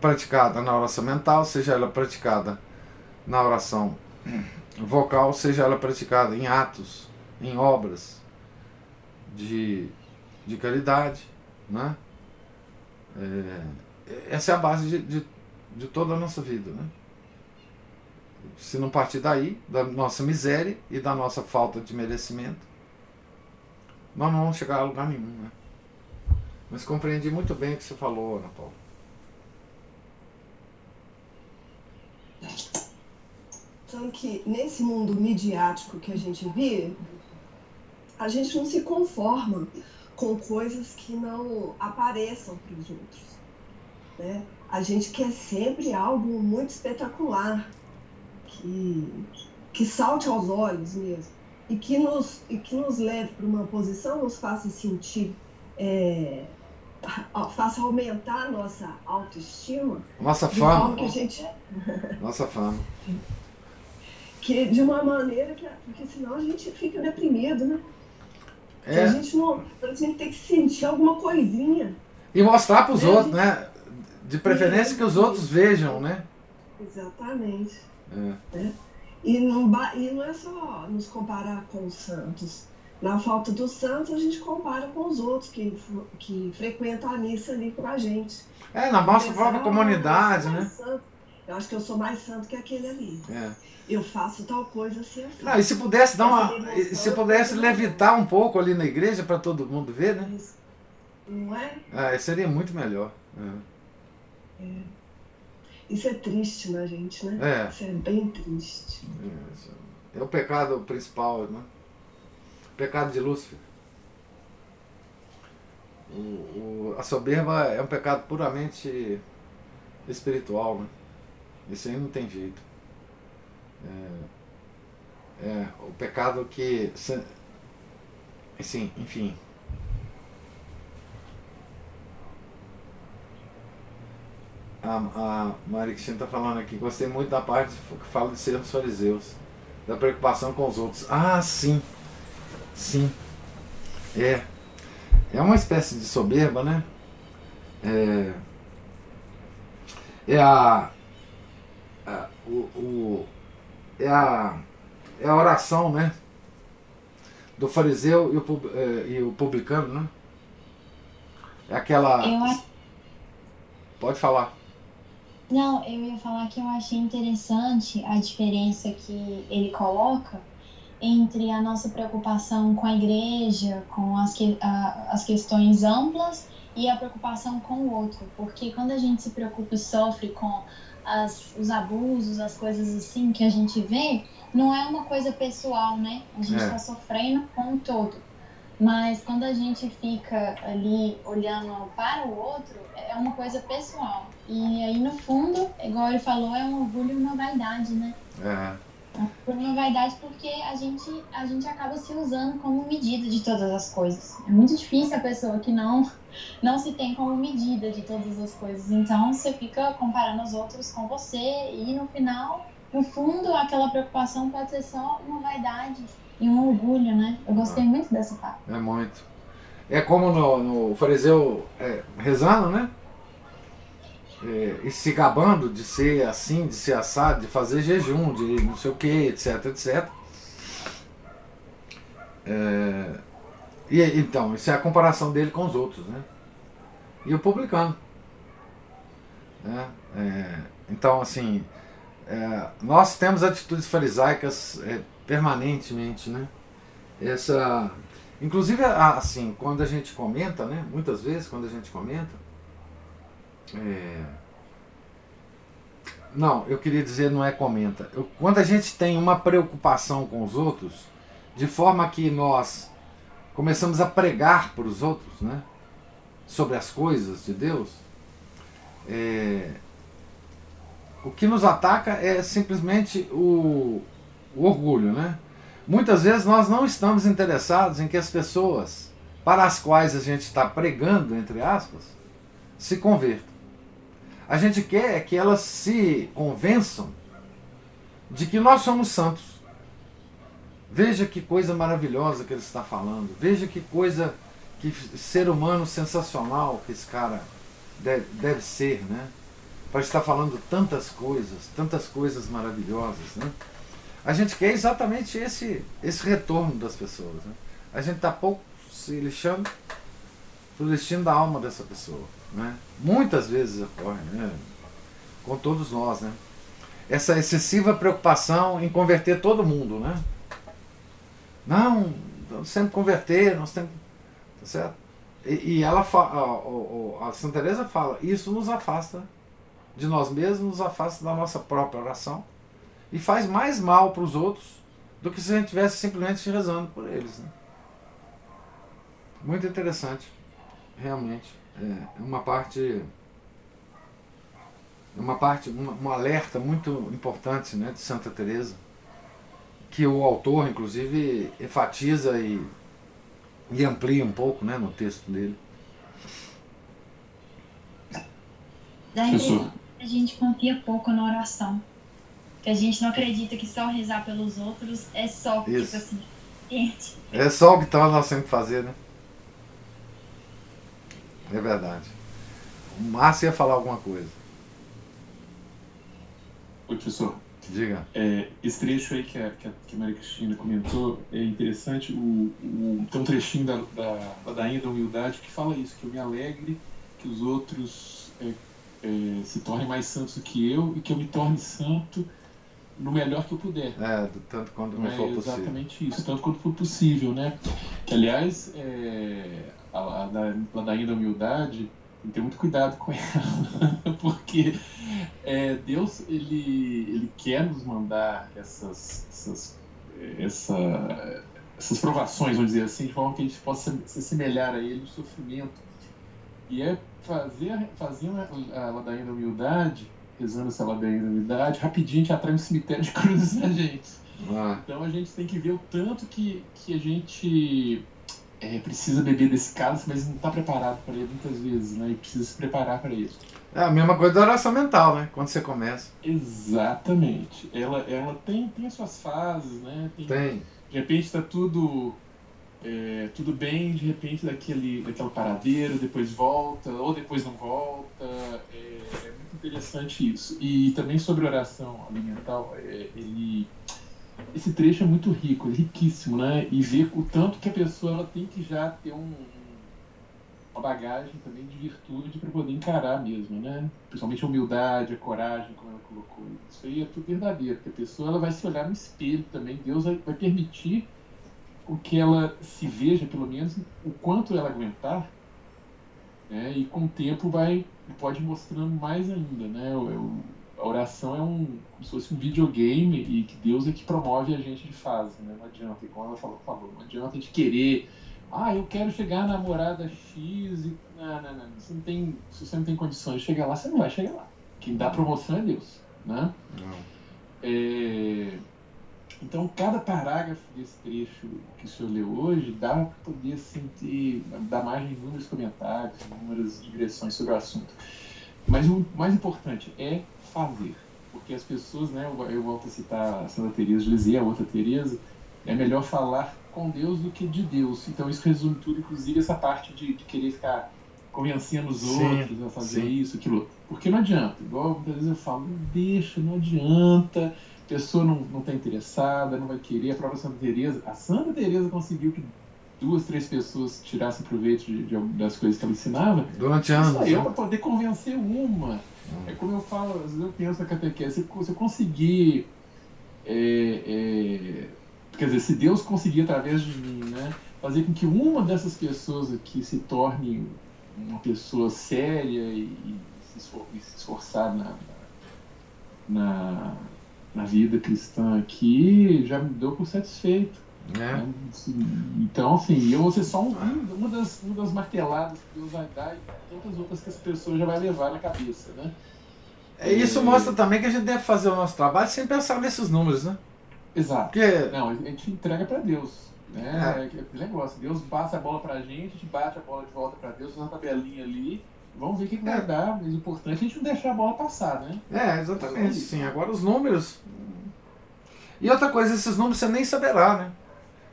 praticada na oração mental, seja ela praticada na oração vocal, seja ela praticada em atos, em obras de, de caridade. Né? É, essa é a base de, de, de toda a nossa vida. Né? Se não partir daí, da nossa miséria e da nossa falta de merecimento, nós não vamos chegar a lugar nenhum. Né? Mas compreendi muito bem o que você falou, Ana Paula. Então que nesse mundo midiático que a gente vive, a gente não se conforma com coisas que não apareçam para os outros. Né? A gente quer sempre algo muito espetacular, que, que salte aos olhos mesmo, e que nos, e que nos leve para uma posição, nos faça sentir é, faça aumentar a nossa autoestima. Nossa fama. Que a gente... Nossa fama. Que de uma maneira que. Porque senão a gente fica deprimido, né? É. a gente não. A gente tem que sentir alguma coisinha. E mostrar para os né? outros, né? De preferência que os outros vejam, né? Exatamente. É. Né? E, não, e não é só nos comparar com os santos na falta dos santos, a gente compara com os outros que, que frequentam a missa ali com a gente. É, na nossa própria comunidade, eu né? Santo. Eu acho que eu sou mais santo que aquele ali. É. Eu faço tal coisa assim. assim. Não, e se pudesse dar uma. Se pudesse levitar um pouco ali na igreja para todo mundo ver, né? Isso. Não é? É, seria muito melhor. É. é. Isso é triste na gente, né? É. Isso é bem triste. É, é o pecado principal, né? pecado de Lúcifer. O, o, a soberba é um pecado puramente espiritual, né? Isso aí não tem jeito. É, é o pecado que. Assim, enfim. A, a Maria Cristina está falando aqui, gostei muito da parte que fala de sermos fariseus, da preocupação com os outros. Ah, sim! Sim. É. É uma espécie de soberba, né? É, é a o, o, é a é a oração, né? Do fariseu e o, é, e o publicano, né? É aquela. Eu... Pode falar. Não, eu ia falar que eu achei interessante a diferença que ele coloca entre a nossa preocupação com a igreja, com as, que, a, as questões amplas e a preocupação com o outro. Porque quando a gente se preocupa e sofre com as, os abusos, as coisas assim que a gente vê, não é uma coisa pessoal, né? A gente está é. sofrendo com o todo. Mas quando a gente fica ali olhando para o outro, é uma coisa pessoal. E aí, no fundo, igual ele falou, é um orgulho e uma vaidade, né? É. Por uma vaidade porque a gente, a gente acaba se usando como medida de todas as coisas. É muito difícil a pessoa que não, não se tem como medida de todas as coisas. Então você fica comparando os outros com você e no final, no fundo, aquela preocupação pode ser só uma vaidade e um orgulho, né? Eu gostei muito dessa parte. É muito. É como no, no fariseu é, rezando, né? É, e se gabando de ser assim, de ser assado, de fazer jejum, de não sei o que, etc, etc. É, e então, isso é a comparação dele com os outros, né? E o publicano. Né? É, então, assim, é, nós temos atitudes farisaicas é, permanentemente, né? Essa, inclusive, assim, quando a gente comenta, né? Muitas vezes, quando a gente comenta, é... Não, eu queria dizer, não é comenta. Eu, quando a gente tem uma preocupação com os outros, de forma que nós começamos a pregar para os outros, né? Sobre as coisas de Deus, é, o que nos ataca é simplesmente o, o orgulho, né? Muitas vezes nós não estamos interessados em que as pessoas para as quais a gente está pregando, entre aspas, se convertam. A gente quer que elas se convençam de que nós somos santos. Veja que coisa maravilhosa que ele está falando. Veja que coisa, que ser humano sensacional que esse cara deve, deve ser, né? Para estar falando tantas coisas, tantas coisas maravilhosas, né? A gente quer exatamente esse, esse retorno das pessoas. Né? A gente está pouco se lixando o destino da alma dessa pessoa. Né? Muitas vezes ocorre, né? com todos nós. Né? Essa excessiva preocupação em converter todo mundo. Né? Não, que converter, nós temos. Tá certo? E, e ela fala, a, a Santa Teresa fala, isso nos afasta de nós mesmos, nos afasta da nossa própria oração e faz mais mal para os outros do que se a gente estivesse simplesmente rezando por eles. Né? Muito interessante, realmente. É uma parte. Uma parte, uma, um alerta muito importante né, de Santa Teresa, que o autor, inclusive, enfatiza e, e amplia um pouco né, no texto dele. Daí a gente confia pouco na oração. Que a gente não acredita que só rezar pelos outros é só, Isso. tipo assim, gente. É só o que nós temos que fazer, né? É verdade. O Márcio ia falar alguma coisa. Oi, professor. Diga. É, esse trecho aí que a, que a, que a Maria Cristina comentou é interessante. O, o, tem um trechinho da, da ladainha da humildade que fala isso, que eu me alegre que os outros é, é, se tornem mais santos do que eu e que eu me torne santo no melhor que eu puder. É, tanto quanto me é for possível. Exatamente isso, tanto quanto for possível, né? Que, aliás, é, a, a, a ladainha da humildade, tem que ter muito cuidado com ela, porque é, Deus, ele, ele quer nos mandar essas, essas, essa, essas provações, vamos dizer assim, de forma que a gente possa se assemelhar a Ele no sofrimento. E é fazer, fazer a ladainha da humildade rezando essa ladainha da unidade, rapidinho a gente atrai um cemitério de cruzes na gente. Ah. Então a gente tem que ver o tanto que, que a gente é, precisa beber desse cálice, mas não está preparado para ele muitas vezes, né? E precisa se preparar para isso. É a mesma coisa da oração mental, né? Quando você começa. Exatamente. Ela, ela tem, tem as suas fases, né? Tem. tem. De repente está tudo é, tudo bem, de repente daquele, daquela paradeiro, depois volta, ou depois não volta. É, é muito interessante isso. E também sobre oração alimentar, é, ele, esse trecho é muito rico, é riquíssimo, né? E ver o tanto que a pessoa ela tem que já ter um, uma bagagem também de virtude para poder encarar mesmo, né? Principalmente a humildade, a coragem, como ela colocou. Isso aí é tudo verdadeiro, porque a pessoa ela vai se olhar no espelho também. Deus vai, vai permitir o que ela se veja, pelo menos, o quanto ela aguentar, né? e com o tempo vai pode ir mostrando mais ainda. Né? O, a oração é um, como se fosse um videogame e que Deus é que promove a gente de fase. Né? Não adianta, como ela falou, falou, não adianta a gente querer, ah, eu quero chegar na namorada X e. Não, não, não. Você não tem, se você não tem condições de chegar lá, você não vai chegar lá. Quem dá promoção é Deus. Né? Não. É, então, cada parágrafo desse trecho que o senhor leu hoje dá para poder sentir, assim, dar margem inúmeros comentários, inúmeras digressões sobre o assunto. Mas o mais importante é fazer. Porque as pessoas, né, eu volto a citar a Santa Teresa de Lisieux, a outra Teresa, é melhor falar com Deus do que de Deus. Então isso resume tudo, inclusive essa parte de, de querer ficar convencendo os sim, outros a fazer sim. isso, aquilo. Porque não adianta. Igual muitas vezes eu falo, deixa, não adianta pessoa não está interessada, não vai querer. A própria Santa Teresa, a Santa Teresa conseguiu que duas, três pessoas tirassem proveito de, de, das coisas que ela ensinava. Durante anos. Isso aí né? para poder convencer uma. Hum. É como eu falo, às vezes eu penso na catequese, se eu conseguir. É, é, quer dizer, se Deus conseguir através de mim, né, fazer com que uma dessas pessoas aqui se torne uma pessoa séria e, e, se, esforçar na, na na vida cristã aqui já me deu por satisfeito. É. Então, assim, eu vou ser só um, uma, das, uma das marteladas que Deus vai dar e tantas outras que as pessoas já vai levar na cabeça, né? É, isso mostra também que a gente deve fazer o nosso trabalho sem pensar nesses números, né? Exato. Porque... Não, a gente entrega para Deus. Né? É. é negócio. Deus passa a bola pra gente, a gente bate a bola de volta para Deus, na tabelinha ali. Vamos ver o que, que vai é. dar, mas o importante é a gente não deixar a bola passar, né? É, exatamente. Sim, agora os números. E outra coisa, esses números você nem saberá, né?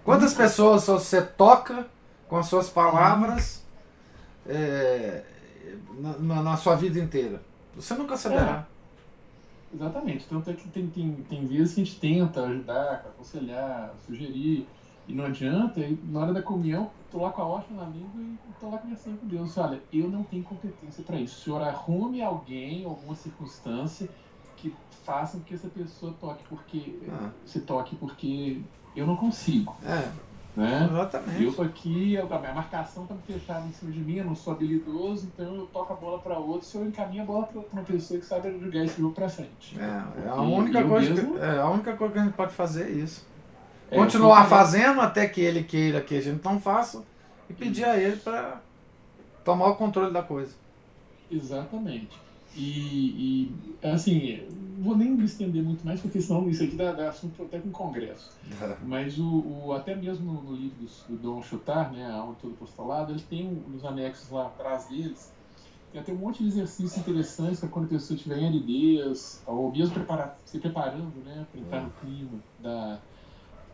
Quantas pessoas você toca com as suas palavras é, na, na, sua vida inteira? Você nunca saberá. É. Exatamente. Tanto é que tem, tem, tem vezes que a gente tenta ajudar, aconselhar, sugerir, e não adianta, e na hora da comunhão, tô lá com a hóstia na língua e tô lá conversando com Deus. Olha, eu não tenho competência para isso. O Senhor arrume alguém, alguma circunstância que faça com que essa pessoa toque porque ah. se toque porque eu não consigo. É. Né? Exatamente. Eu tô aqui, a minha marcação tá fechada em cima de mim, eu não sou habilidoso, então eu toco a bola para outro, se eu encaminho a bola para uma pessoa que sabe jogar esse jogo para frente. É, é a única coisa mesmo... que, é, a única coisa que a gente pode fazer é isso. É, Continuar fazendo até que ele queira que a gente não faça e pedir a ele para tomar o controle da coisa. Exatamente. E, e, assim, vou nem me estender muito mais, porque senão isso aqui dá, dá assunto até com congresso. Mas o, o, até mesmo no, no livro do, do Dom Chutar, né, a Alma Todo Postulado, ele tem nos anexos lá atrás deles, tem até um monte de exercícios interessantes para quando a pessoa estiver em aridez, ou mesmo preparar, se preparando né, para entrar no clima da,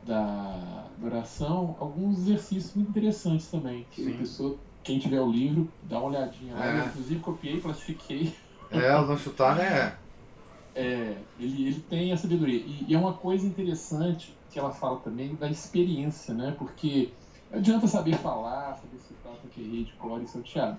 da, da oração, alguns exercícios muito interessantes também. Que a pessoa, quem tiver o livro, dá uma olhadinha lá. É. Eu, inclusive, copiei, classifiquei. É, o Chutar é. É, ele, ele tem a sabedoria. E, e, é uma coisa interessante que ela fala também da experiência, né? Porque não adianta saber falar, saber citar porque rei de cor e salteado.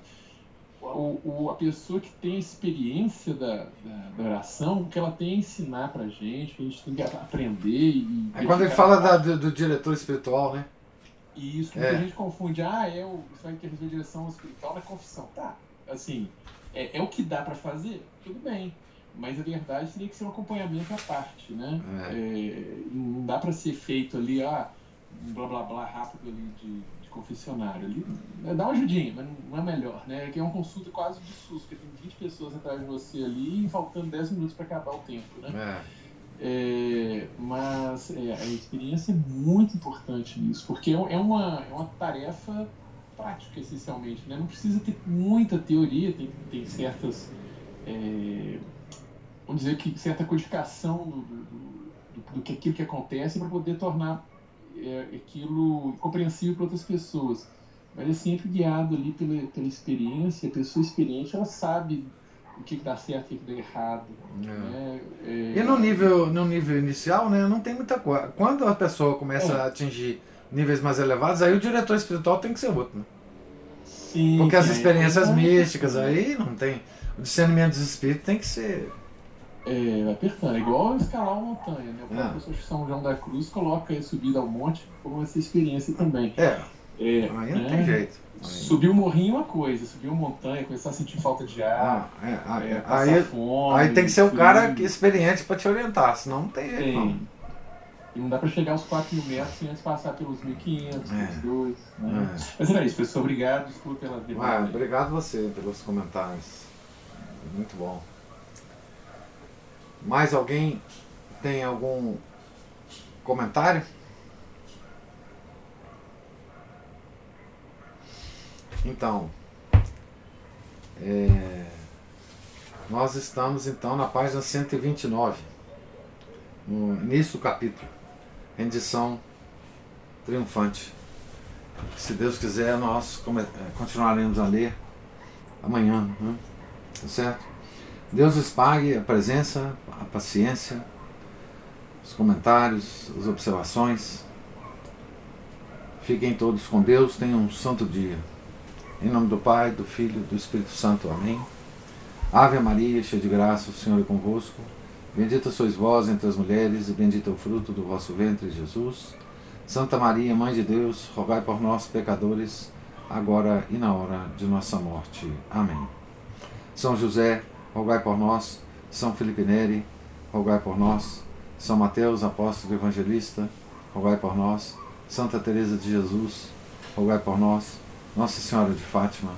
O, o, a pessoa que tem a experiência da, da, da, oração, o que ela tem a ensinar pra gente, que a gente tem que aprender e. É quando ele fala da, do, do, diretor espiritual, né? Isso, muita é. gente confunde, ah, é o, você vai receber direção espiritual na confissão. Tá, assim, é, é o que dá para fazer? Tudo bem. Mas a verdade teria que ser um acompanhamento à parte, né? É. É, não dá para ser feito ali, ah, um blá blá blá rápido ali de, de confessionário. Ali, é, dá uma ajudinha, mas não é melhor, né? Que é uma consulta quase de SUS, porque tem 20 pessoas atrás de você ali e faltando 10 minutos para acabar o tempo, né? É. É, mas é, a experiência é muito importante nisso, porque é, é uma, é uma tarefa prática, essencialmente. Né? Não precisa ter muita teoria, tem, tem certas. É, vamos dizer que certa codificação do, do, do, do que aquilo que acontece para poder tornar é, aquilo compreensível para outras pessoas. Mas é sempre guiado ali pela, pela experiência, a pessoa experiente ela sabe o que, que dá certo, o que, que dá errado. É. Né? É... E no nível, no nível inicial, né, não tem muita coisa. Quando a pessoa começa é. a atingir níveis mais elevados, aí o diretor espiritual tem que ser outro. Né? Sim, Porque as experiências místicas aí não tem. O discernimento dos espíritos tem que ser. É, apertando, é igual escalar uma montanha, né? O próprio é. São João da Cruz coloca a subida ao monte como essa experiência também. É. é aí não né? tem jeito. Subir o morrinho é uma coisa, subir uma montanha, começar a sentir falta de ar, ah, é, é, aí, fome, aí tem que ser um cara experiente para te orientar, senão não tem jeito. Não. E não dá para chegar aos 4 mil metros sem antes passar pelos 1.500, é. pelos 2. Né? É. Mas era isso, pessoal. Obrigado, desculpa pela demora. Ah, obrigado você pelos comentários. Muito bom. Mais alguém tem algum comentário? Então, é, nós estamos então na página 129, no início do capítulo rendição triunfante. Se Deus quiser, nós é, continuaremos a ler amanhã, né? tá certo? Deus lhes pague a presença, a paciência, os comentários, as observações. Fiquem todos com Deus, tenham um santo dia. Em nome do Pai, do Filho e do Espírito Santo. Amém. Ave Maria, cheia de graça, o Senhor é convosco. Bendita sois vós entre as mulheres, e bendito é o fruto do vosso ventre, Jesus. Santa Maria, Mãe de Deus, rogai por nós, pecadores, agora e na hora de nossa morte. Amém. São José, rogai por nós. São Felipe Neri, rogai por nós. São Mateus, apóstolo evangelista, rogai por nós. Santa Teresa de Jesus, rogai por nós. Nossa Senhora de Fátima,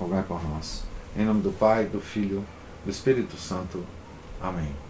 rogai por nós. Em nome do Pai, do Filho, do Espírito Santo. Amém.